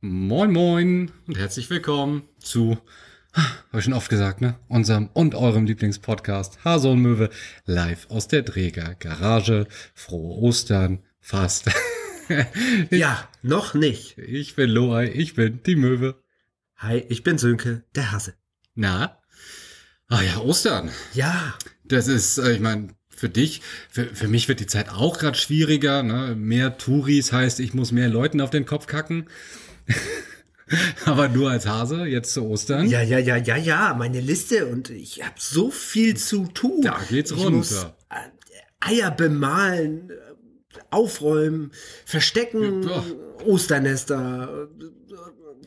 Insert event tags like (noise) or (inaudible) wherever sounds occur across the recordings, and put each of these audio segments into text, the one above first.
Moin Moin und herzlich willkommen zu, habe ich schon oft gesagt, ne? Unserem und eurem Lieblingspodcast Hase und Möwe live aus der Dräger Garage. Frohe Ostern, fast. (laughs) Ja, noch nicht. Ich bin Loai, ich bin die Möwe. Hi, ich bin Sönke, der Hase. Na? Ah ja, Ostern. Ja, Das ist, äh, ich meine, für dich, für, für mich wird die Zeit auch gerade schwieriger. Ne? Mehr Touris heißt, ich muss mehr Leuten auf den Kopf kacken. (laughs) Aber nur als Hase, jetzt zu Ostern. ja, ja, ja, ja, ja, meine Liste und ich habe so viel zu tun. Da geht's ich runter. Muss äh, Eier bemalen, äh, aufräumen, verstecken, Ja. Osternester.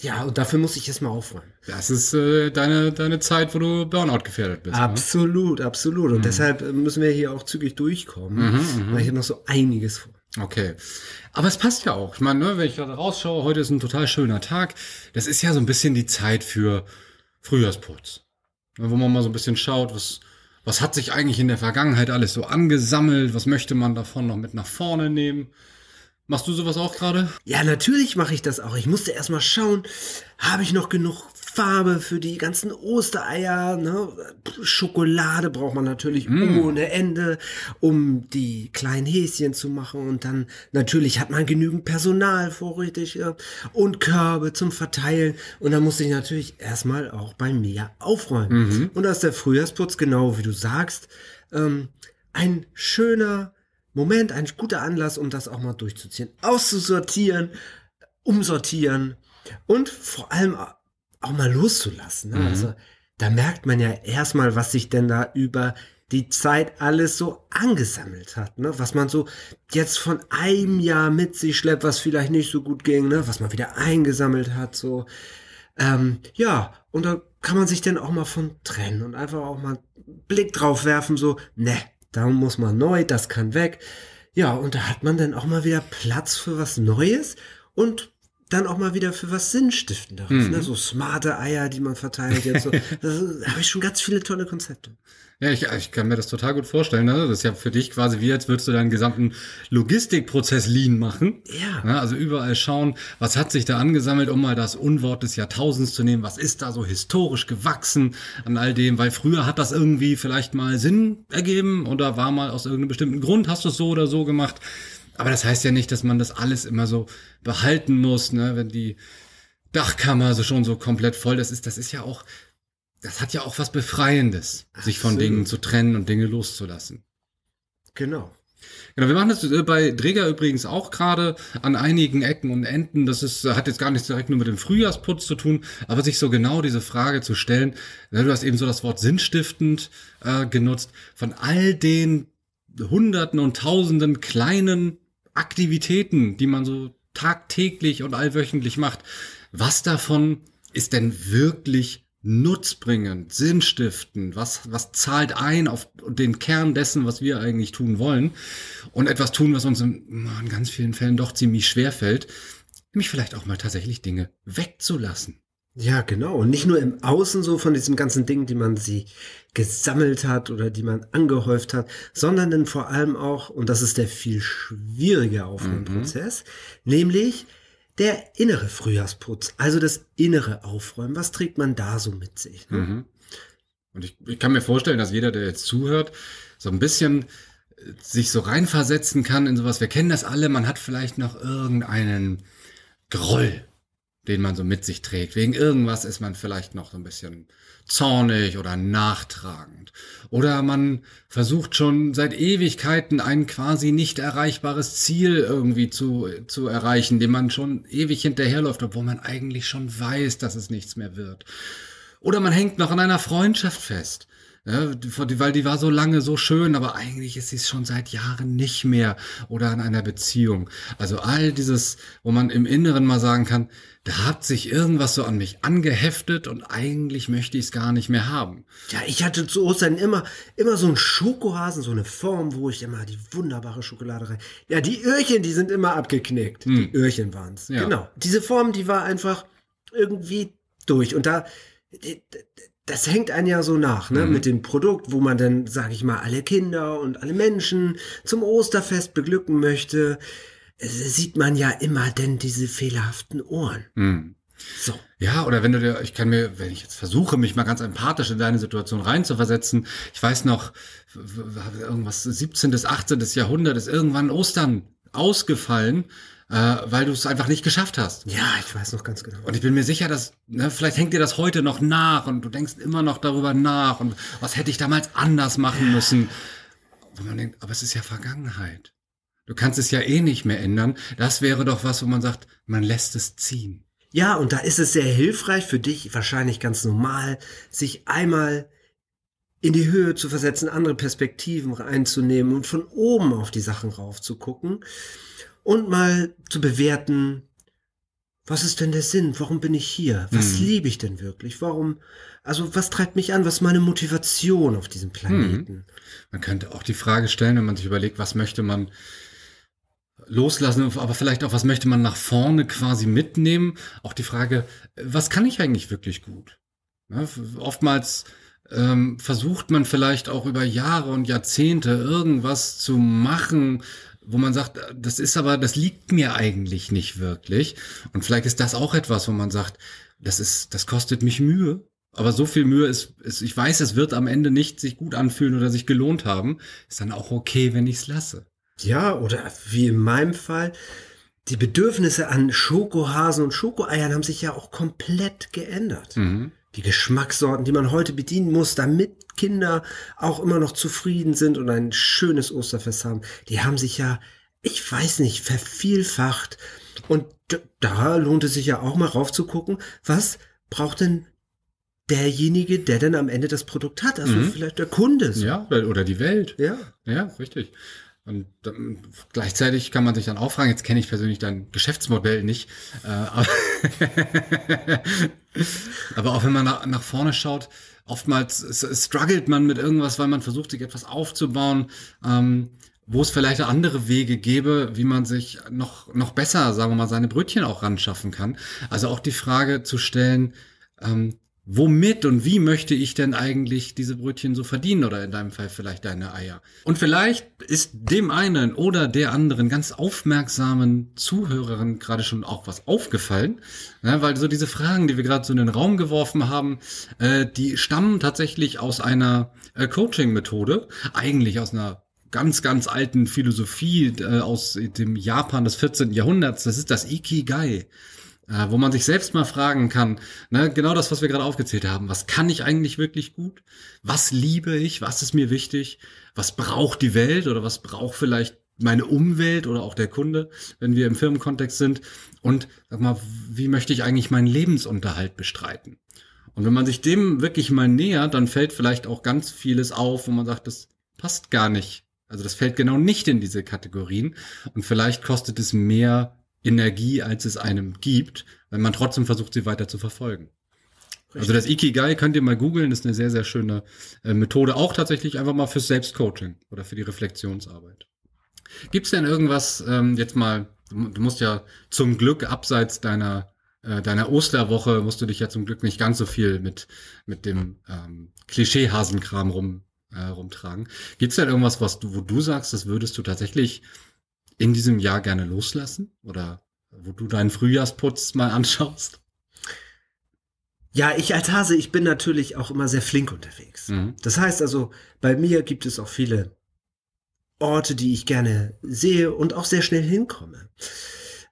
Ja, und dafür muss ich erstmal aufräumen. Das ist äh, deine, deine Zeit, wo du Burnout gefährdet bist. Ne? Absolut, absolut. Und deshalb äh, müssen wir hier auch zügig durchkommen, weil ich habe noch so einiges vor. Okay. Aber es passt ja auch. Ich meine, ne, wenn ich gerade rausschaue, heute ist ein total schöner Tag. Das ist ja so ein bisschen die Zeit für Frühjahrsputz. Ne, Wo man mal so ein bisschen schaut, was, was hat sich eigentlich in der Vergangenheit alles so angesammelt? Was möchte man davon noch mit nach vorne nehmen? Machst du sowas auch gerade? Ja, natürlich mache ich das auch. Ich musste erstmal schauen, habe ich noch genug Farbe für die ganzen Ostereier? Ne? Schokolade braucht man natürlich ohne Ende, um die kleinen Häschen zu machen. Und dann natürlich hat man genügend Personal vorrätig ja? und Körbe zum Verteilen. Und dann musste ich natürlich erstmal auch bei mir aufräumen. Und da ist der Frühjahrsputz, genau wie du sagst, ähm, ein schöner Moment, ein guter Anlass, um das auch mal durchzuziehen, auszusortieren, umsortieren und vor allem auch mal loszulassen. Ne? Also da merkt man ja erstmal, was sich denn da über die Zeit alles so angesammelt hat, ne? was man so jetzt von einem Jahr mit sich schleppt, was vielleicht nicht so gut ging, ne? was man wieder eingesammelt hat, so. Ähm, ja, und da kann man sich dann auch mal von trennen und einfach auch mal einen Blick drauf werfen, so, ne, da muss man neu, das kann weg. Ja, und da hat man dann auch mal wieder Platz für was Neues und dann auch mal wieder für was Sinnstiftenderes, ne? so smarte Eier, die man verteilt jetzt so. (laughs) Da habe ich schon ganz viele tolle Konzepte. Ja, ich, ich kann mir das total gut vorstellen. Ne? Das ist ja für dich quasi wie, als würdest du deinen gesamten Logistikprozess lean machen. Ja. Ne? Also überall schauen, was hat sich da angesammelt, um mal das Unwort des Jahrtausends zu nehmen. Was ist da so historisch gewachsen an all dem? Weil früher hat das irgendwie vielleicht mal Sinn ergeben oder war mal aus irgendeinem bestimmten Grund, hast du es so oder so gemacht. Aber das heißt ja nicht, dass man das alles immer so behalten muss, ne? wenn die Dachkammer so schon so komplett voll ist. Das ist ja auch, das hat ja auch was Befreiendes, sich von. Dingen zu trennen und Dinge loszulassen. Genau. Genau, wir machen das äh, bei Dräger übrigens auch gerade an einigen Ecken und Enden. Das ist, äh, hat jetzt gar nichts direkt nur mit dem Frühjahrsputz zu tun, aber sich so genau diese Frage zu stellen, ne, du hast eben so das Wort sinnstiftend äh, genutzt, von all den Hunderten und Tausenden kleinen Aktivitäten, die man so tagtäglich und allwöchentlich macht, was davon ist denn wirklich nutzbringend, sinnstiftend, was, was zahlt ein auf den Kern dessen, was wir eigentlich tun wollen? Und etwas tun, was uns in, in ganz vielen Fällen doch ziemlich schwer fällt, nämlich vielleicht auch mal tatsächlich Dinge wegzulassen. Ja, genau. Und nicht nur im Außen so von diesen ganzen Dingen, die man sie gesammelt hat oder die man angehäuft hat, sondern dann vor allem auch, und das ist der viel schwierige Aufräumprozess, nämlich der innere Frühjahrsputz, also das innere Aufräumen. Was trägt man da so mit sich? Ne? Und ich, ich kann mir vorstellen, dass jeder, der jetzt zuhört, so ein bisschen äh, sich so reinversetzen kann in sowas. Wir kennen das alle, man hat vielleicht noch irgendeinen Groll, den man so mit sich trägt. Wegen irgendwas ist man vielleicht noch so ein bisschen zornig oder nachtragend. Oder man versucht schon seit Ewigkeiten ein quasi nicht erreichbares Ziel irgendwie zu, zu erreichen, dem man schon ewig hinterherläuft, obwohl man eigentlich schon weiß, dass es nichts mehr wird. Oder man hängt noch an einer Freundschaft fest. Ja, weil die war so lange so schön, aber eigentlich ist sie es schon seit Jahren nicht mehr. Oder an einer Beziehung. Also all dieses, wo man im Inneren mal sagen kann, da hat sich irgendwas so an mich angeheftet und eigentlich möchte ich es gar nicht mehr haben. Ja, ich hatte zu Ostern immer, immer so einen Schokohasen, so eine Form, wo ich immer die wunderbare Schokolade rein. Ja, die Öhrchen, die sind immer abgeknickt. Die Öhrchen waren's. Ja. Genau. Diese Form, die war einfach irgendwie durch. Und da das hängt einen ja so nach, ne? Mhm. Mit dem Produkt, wo man dann, sag ich mal, alle Kinder und alle Menschen zum Osterfest beglücken möchte, sieht man ja immer denn diese fehlerhaften Ohren. Hm. So. Ja, oder wenn du dir, ich kann mir, wenn ich jetzt versuche, mich mal ganz empathisch in deine Situation reinzuversetzen, ich weiß noch, irgendwas 17. bis 18. Jahrhundert ist irgendwann Ostern ausgefallen, äh, weil du es einfach nicht geschafft hast. Ja, ich weiß noch ganz genau. Und ich bin mir sicher, dass, ne, vielleicht hängt dir das heute noch nach und du denkst immer noch darüber nach und was hätte ich damals anders machen müssen. Wo man denkt, aber es ist ja Vergangenheit. Du kannst es ja eh nicht mehr ändern. Das wäre doch was, wo man sagt, man lässt es ziehen. Ja, und da ist es sehr hilfreich für dich, wahrscheinlich ganz normal, sich einmal in die Höhe zu versetzen, andere Perspektiven reinzunehmen und von oben auf die Sachen rauf zu gucken und mal zu bewerten, was ist denn der Sinn? Warum bin ich hier? Was Mhm. liebe ich denn wirklich? Warum, also was treibt mich an? Was ist meine Motivation auf diesem Planeten? Man könnte auch die Frage stellen, wenn man sich überlegt, was möchte man loslassen, aber vielleicht auch, was möchte man nach vorne quasi mitnehmen. Auch die Frage, was kann ich eigentlich wirklich gut? Ja, f- oftmals ähm, versucht man vielleicht auch über Jahre und Jahrzehnte irgendwas zu machen, wo man sagt, das ist aber, das liegt mir eigentlich nicht wirklich. Und vielleicht ist das auch etwas, wo man sagt, das ist, das kostet mich Mühe. Aber so viel Mühe ist, ist, ich weiß, es wird am Ende nicht sich gut anfühlen oder sich gelohnt haben. Ist dann auch okay, wenn ich es lasse. Ja, oder wie in meinem Fall, die Bedürfnisse an Schokohasen und Schokoeiern haben sich ja auch komplett geändert. Mhm. Die Geschmackssorten, die man heute bedienen muss, damit Kinder auch immer noch zufrieden sind und ein schönes Osterfest haben, die haben sich ja, ich weiß nicht, vervielfacht. Und da lohnt es sich ja auch mal raufzugucken, was braucht denn derjenige, der denn am Ende das Produkt hat? Also Mhm. vielleicht der Kunde. so. Ja, oder, oder die Welt. Ja. Ja, richtig. Und ähm, gleichzeitig kann man sich dann auch fragen, jetzt kenne ich persönlich dein Geschäftsmodell nicht, äh, aber, (laughs) aber auch wenn man nach, nach vorne schaut, oftmals struggelt man mit irgendwas, weil man versucht, sich etwas aufzubauen, ähm, wo es vielleicht andere Wege gäbe, wie man sich noch, noch besser, sagen wir mal, seine Brötchen auch ran schaffen kann. Also auch die Frage zu stellen, ähm, womit und wie möchte ich denn eigentlich diese Brötchen so verdienen oder in deinem Fall vielleicht deine Eier. Und vielleicht ist dem einen oder der anderen ganz aufmerksamen Zuhörerin gerade schon auch was aufgefallen, ja, weil so diese Fragen, die wir gerade so in den Raum geworfen haben, äh, die stammen tatsächlich aus einer äh, Coaching-Methode, eigentlich aus einer ganz, ganz alten Philosophie äh, aus dem Japan des 14. Jahrhunderts. Das ist das Ikigai wo man sich selbst mal fragen kann, ne, genau das, was wir gerade aufgezählt haben. Was kann ich eigentlich wirklich gut? Was liebe ich? Was ist mir wichtig? Was braucht die Welt oder was braucht vielleicht meine Umwelt oder auch der Kunde, wenn wir im Firmenkontext sind? Und sag mal, wie möchte ich eigentlich meinen Lebensunterhalt bestreiten? Und wenn man sich dem wirklich mal nähert, dann fällt vielleicht auch ganz vieles auf, wo man sagt, das passt gar nicht. Also das fällt genau nicht in diese Kategorien. Und vielleicht kostet es mehr Energie, als es einem gibt, wenn man trotzdem versucht, sie weiter zu verfolgen. Also das Ikigai könnt ihr mal googeln, ist eine sehr, sehr schöne äh, Methode, auch tatsächlich einfach mal fürs Selbstcoaching oder für die Reflexionsarbeit. Gibt's denn irgendwas, ähm, jetzt mal, du du musst ja zum Glück abseits deiner, äh, deiner Osterwoche, musst du dich ja zum Glück nicht ganz so viel mit, mit dem ähm, Klischee-Hasenkram rum, äh, rumtragen. Gibt's denn irgendwas, was du, wo du sagst, das würdest du tatsächlich in diesem Jahr gerne loslassen? Oder wo du deinen Frühjahrsputz mal anschaust? Ja, ich als Hase, ich bin natürlich auch immer sehr flink unterwegs. Mhm. Das heißt also, bei mir gibt es auch viele Orte, die ich gerne sehe und auch sehr schnell hinkomme.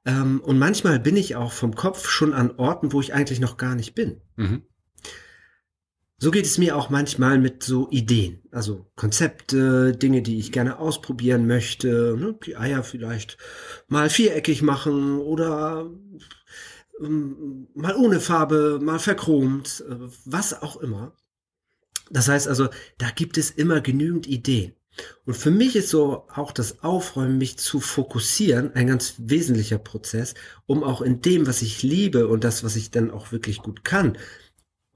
Ähm, und manchmal bin ich auch vom Kopf schon an Orten, wo ich eigentlich noch gar nicht bin. Mhm. So geht es mir auch manchmal mit so Ideen, also Konzepte, Dinge, die ich gerne ausprobieren möchte, ne, die Eier vielleicht mal viereckig machen oder ähm, mal ohne Farbe, mal verchromt, äh, was auch immer. Das heißt also, da gibt es immer genügend Ideen. Und für mich ist so auch das Aufräumen, mich zu fokussieren, ein ganz wesentlicher Prozess, um auch in dem, was ich liebe und das, was ich dann auch wirklich gut kann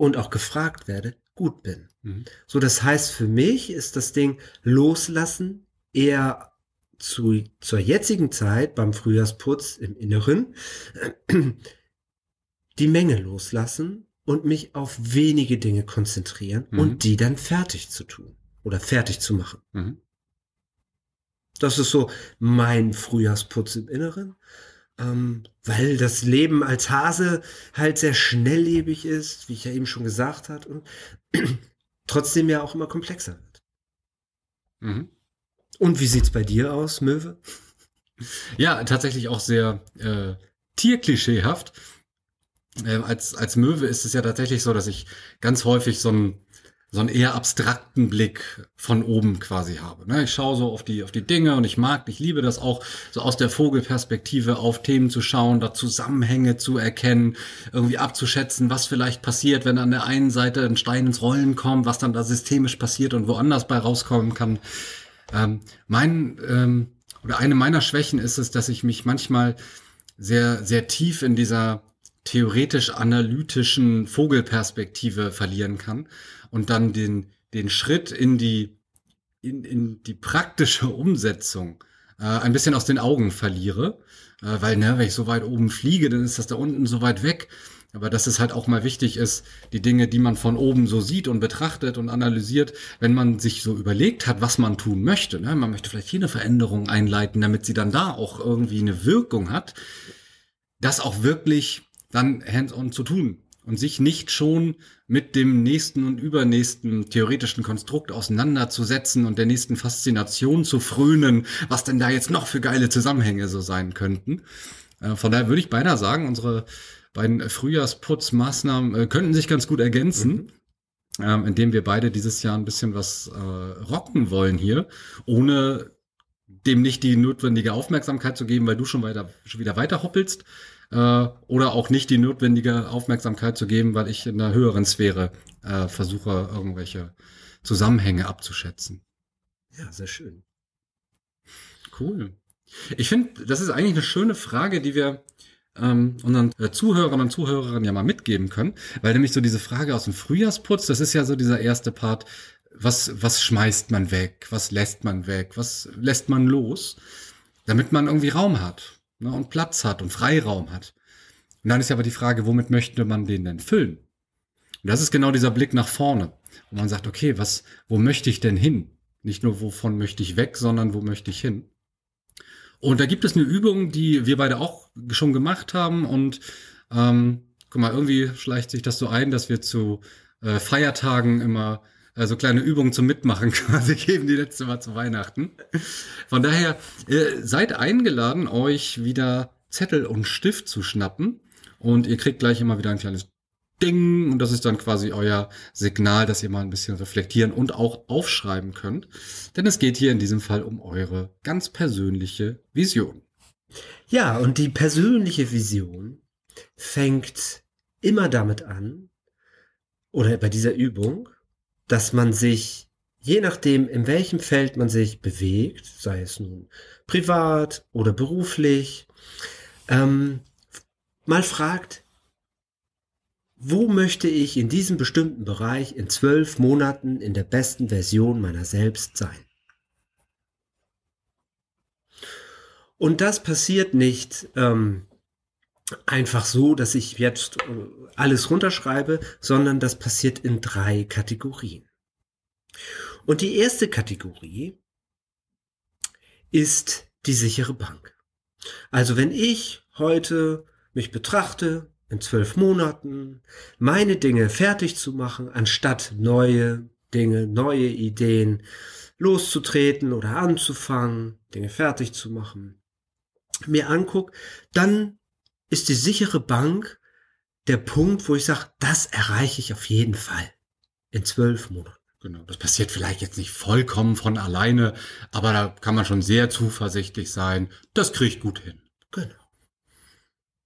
und auch gefragt werde, gut bin. Mhm. So, das heißt, für mich ist das Ding loslassen eher zu, zur jetzigen Zeit beim Frühjahrsputz im Inneren (clears throat) die Menge loslassen und mich auf wenige Dinge konzentrieren Mhm. und die dann fertig zu tun oder fertig zu machen. Mhm. Das ist so mein Frühjahrsputz im Inneren, ähm, weil das Leben als Hase halt sehr schnelllebig ist, wie ich ja eben schon gesagt hat, und (clears throat) trotzdem ja auch immer komplexer wird. Mhm. Und wie sieht's bei dir aus, Möwe? Ja, tatsächlich auch sehr äh, tierklischeehaft. Ähm, als, als Möwe ist es ja tatsächlich so, dass ich ganz häufig so einen, so einen eher abstrakten Blick von oben quasi habe. Ne? Ich schaue so auf die, auf die Dinge und ich mag, ich liebe das auch, so aus der Vogelperspektive auf Themen zu schauen, da Zusammenhänge zu erkennen, irgendwie abzuschätzen, was vielleicht passiert, wenn an der einen Seite ein Stein ins Rollen kommt, was dann da systemisch passiert und woanders bei rauskommen kann. Ähm, mein ähm, oder eine meiner Schwächen ist es, dass ich mich manchmal sehr, sehr tief in dieser theoretisch-analytischen Vogelperspektive verlieren kann und dann den, den Schritt in die, in, in die praktische Umsetzung äh, ein bisschen aus den Augen verliere. Äh, weil, ne, wenn ich so weit oben fliege, dann ist das da unten so weit weg. Aber dass es halt auch mal wichtig ist, die Dinge, die man von oben so sieht und betrachtet und analysiert, wenn man sich so überlegt hat, was man tun möchte. Ne? Man möchte vielleicht hier eine Veränderung einleiten, damit sie dann da auch irgendwie eine Wirkung hat, das auch wirklich dann hands-on zu tun und sich nicht schon mit dem nächsten und übernächsten theoretischen Konstrukt auseinanderzusetzen und der nächsten Faszination zu frönen, was denn da jetzt noch für geile Zusammenhänge so sein könnten. Äh, von daher würde ich beinahe sagen, unsere beiden Frühjahrsputzmaßnahmen äh, könnten sich ganz gut ergänzen, ähm, indem wir beide dieses Jahr ein bisschen was äh, rocken wollen hier, ohne dem nicht die notwendige Aufmerksamkeit zu geben, weil du schon weiter schon wieder weiter hoppelst, äh, oder auch nicht die notwendige Aufmerksamkeit zu geben, weil ich in einer höheren Sphäre äh, versuche, irgendwelche Zusammenhänge abzuschätzen. Ja, sehr schön. Cool. Ich finde, das ist eigentlich eine schöne Frage, die wir ähm, unseren äh, Zuhörern und Zuhörerinnen ja mal mitgeben können, weil nämlich so diese Frage aus dem Frühjahrsputz, das ist ja so dieser erste Part, was, was schmeißt man weg, was lässt man weg, was lässt man los, damit man irgendwie Raum hat ne, und Platz hat und Freiraum hat. Und dann ist aber die Frage, womit möchte man den denn füllen? Und das ist genau dieser Blick nach vorne, wo man sagt, okay, was, wo möchte ich denn hin? Nicht nur, wovon möchte ich weg, sondern wo möchte ich hin? Und da gibt es eine Übung, die wir beide auch schon gemacht haben. Und ähm, guck mal, irgendwie schleicht sich das so ein, dass wir zu äh, Feiertagen immer äh, so kleine Übungen zum Mitmachen (laughs) quasi geben, die letzte Mal zu Weihnachten. Von daher äh, seid eingeladen, euch wieder Zettel und Stift zu schnappen. Und ihr kriegt gleich immer wieder ein kleines Ding. Und das ist dann quasi euer Signal, dass ihr mal ein bisschen reflektieren und auch aufschreiben könnt. Denn es geht hier in diesem Fall um eure ganz persönliche Vision. Ja, und die persönliche Vision fängt immer damit an, oder bei dieser Übung, dass man sich, je nachdem, in welchem Feld man sich bewegt, sei es nun privat oder beruflich, ähm, mal fragt, wo möchte ich in diesem bestimmten Bereich in zwölf Monaten in der besten Version meiner selbst sein? Und das passiert nicht ähm, einfach so, dass ich jetzt äh, alles runterschreibe, sondern das passiert in drei Kategorien. Und die erste Kategorie ist die sichere Bank. Also wenn ich heute mich betrachte, in zwölf Monaten meine Dinge fertig zu machen, anstatt neue Dinge, neue Ideen loszutreten oder anzufangen, Dinge fertig zu machen, mir anguck, dann ist die sichere Bank der Punkt, wo ich sage, das erreiche ich auf jeden Fall in zwölf Monaten. Genau, das passiert vielleicht jetzt nicht vollkommen von alleine, aber da kann man schon sehr zuversichtlich sein, das kriege ich gut hin. Genau.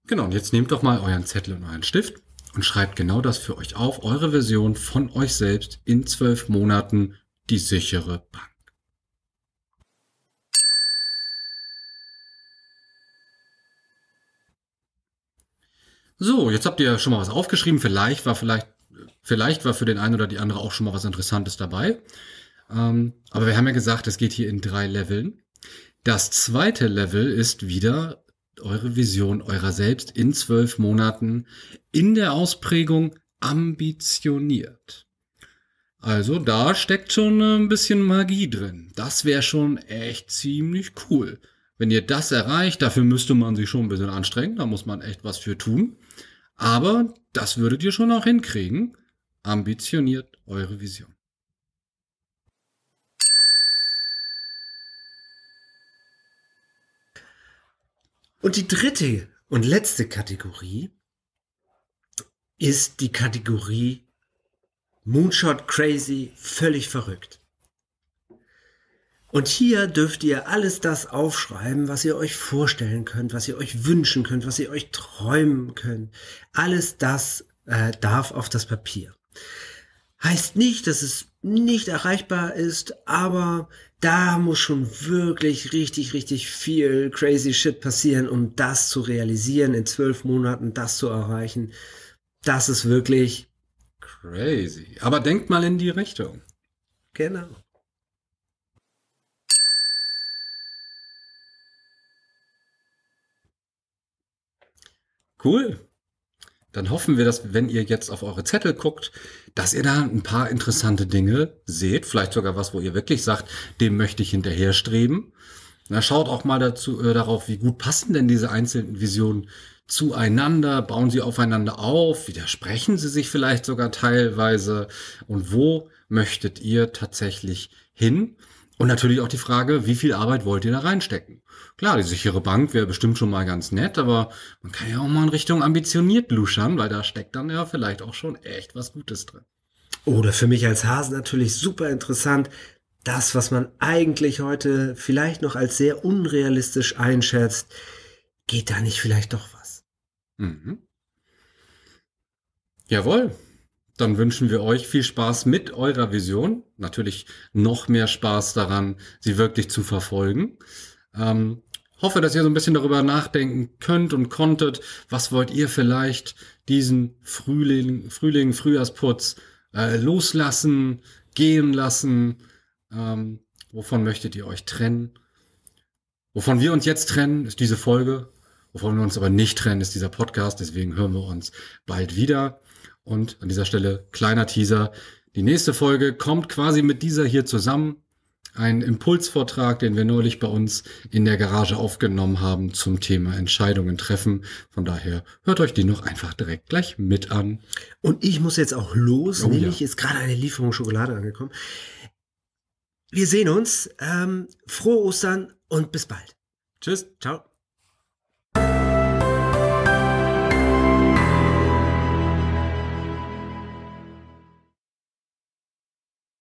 Genau, und jetzt nehmt doch mal euren Zettel und euren Stift und schreibt genau das für euch auf, eure Version von euch selbst in zwölf Monaten, die sichere Bank. So, jetzt habt ihr schon mal was aufgeschrieben. Vielleicht war vielleicht, vielleicht war für den einen oder die andere auch schon mal was Interessantes dabei. Ähm, aber wir haben ja gesagt, es geht hier in drei Leveln. Das zweite Level ist wieder eure Vision eurer selbst in zwölf Monaten in der Ausprägung ambitioniert. Also da steckt schon ein bisschen Magie drin. Das wäre schon echt ziemlich cool. Wenn ihr das erreicht, dafür müsste man sich schon ein bisschen anstrengen, da muss man echt was für tun. Aber das würdet ihr schon auch hinkriegen. Ambitioniert eure Vision. Und die dritte und letzte Kategorie ist die Kategorie Moonshot Crazy, völlig verrückt. Und hier dürft ihr alles das aufschreiben, was ihr euch vorstellen könnt, was ihr euch wünschen könnt, was ihr euch träumen könnt. Alles das äh, darf auf das Papier. Heißt nicht, dass es nicht erreichbar ist, aber da muss schon wirklich richtig, richtig viel crazy shit passieren, um das zu realisieren, in zwölf Monaten das zu erreichen. Das ist wirklich crazy. Aber denkt mal in die Richtung. Genau. Cool. Dann hoffen wir, dass wenn ihr jetzt auf eure Zettel guckt, dass ihr da ein paar interessante Dinge seht. Vielleicht sogar was, wo ihr wirklich sagt, dem möchte ich hinterherstreben. Na, schaut auch mal dazu, äh, darauf, wie gut passen denn diese einzelnen Visionen zueinander, bauen sie aufeinander auf, widersprechen sie sich vielleicht sogar teilweise und wo möchtet ihr tatsächlich hin? Und natürlich auch die Frage, wie viel Arbeit wollt ihr da reinstecken? Klar, die sichere Bank wäre bestimmt schon mal ganz nett, aber man kann ja auch mal in Richtung ambitioniert luschern, weil da steckt dann ja vielleicht auch schon echt was Gutes drin. Oder für mich als Hase natürlich super interessant, das, was man eigentlich heute vielleicht noch als sehr unrealistisch einschätzt, geht da nicht vielleicht doch was? Mhm. Jawohl, dann wünschen wir euch viel Spaß mit eurer Vision. Natürlich noch mehr Spaß daran, sie wirklich zu verfolgen. Ähm, hoffe, dass ihr so ein bisschen darüber nachdenken könnt und konntet. Was wollt ihr vielleicht diesen Frühling, Frühling Frühjahrsputz äh, loslassen, gehen lassen? Ähm, wovon möchtet ihr euch trennen? Wovon wir uns jetzt trennen, ist diese Folge. Wovon wir uns aber nicht trennen, ist dieser Podcast. Deswegen hören wir uns bald wieder. Und an dieser Stelle kleiner Teaser. Die nächste Folge kommt quasi mit dieser hier zusammen. Ein Impulsvortrag, den wir neulich bei uns in der Garage aufgenommen haben zum Thema Entscheidungen treffen. Von daher hört euch die noch einfach direkt gleich mit an. Und ich muss jetzt auch los, oh, nämlich ja. ist gerade eine Lieferung Schokolade angekommen. Wir sehen uns. Ähm, frohe Ostern und bis bald. Tschüss. Ciao.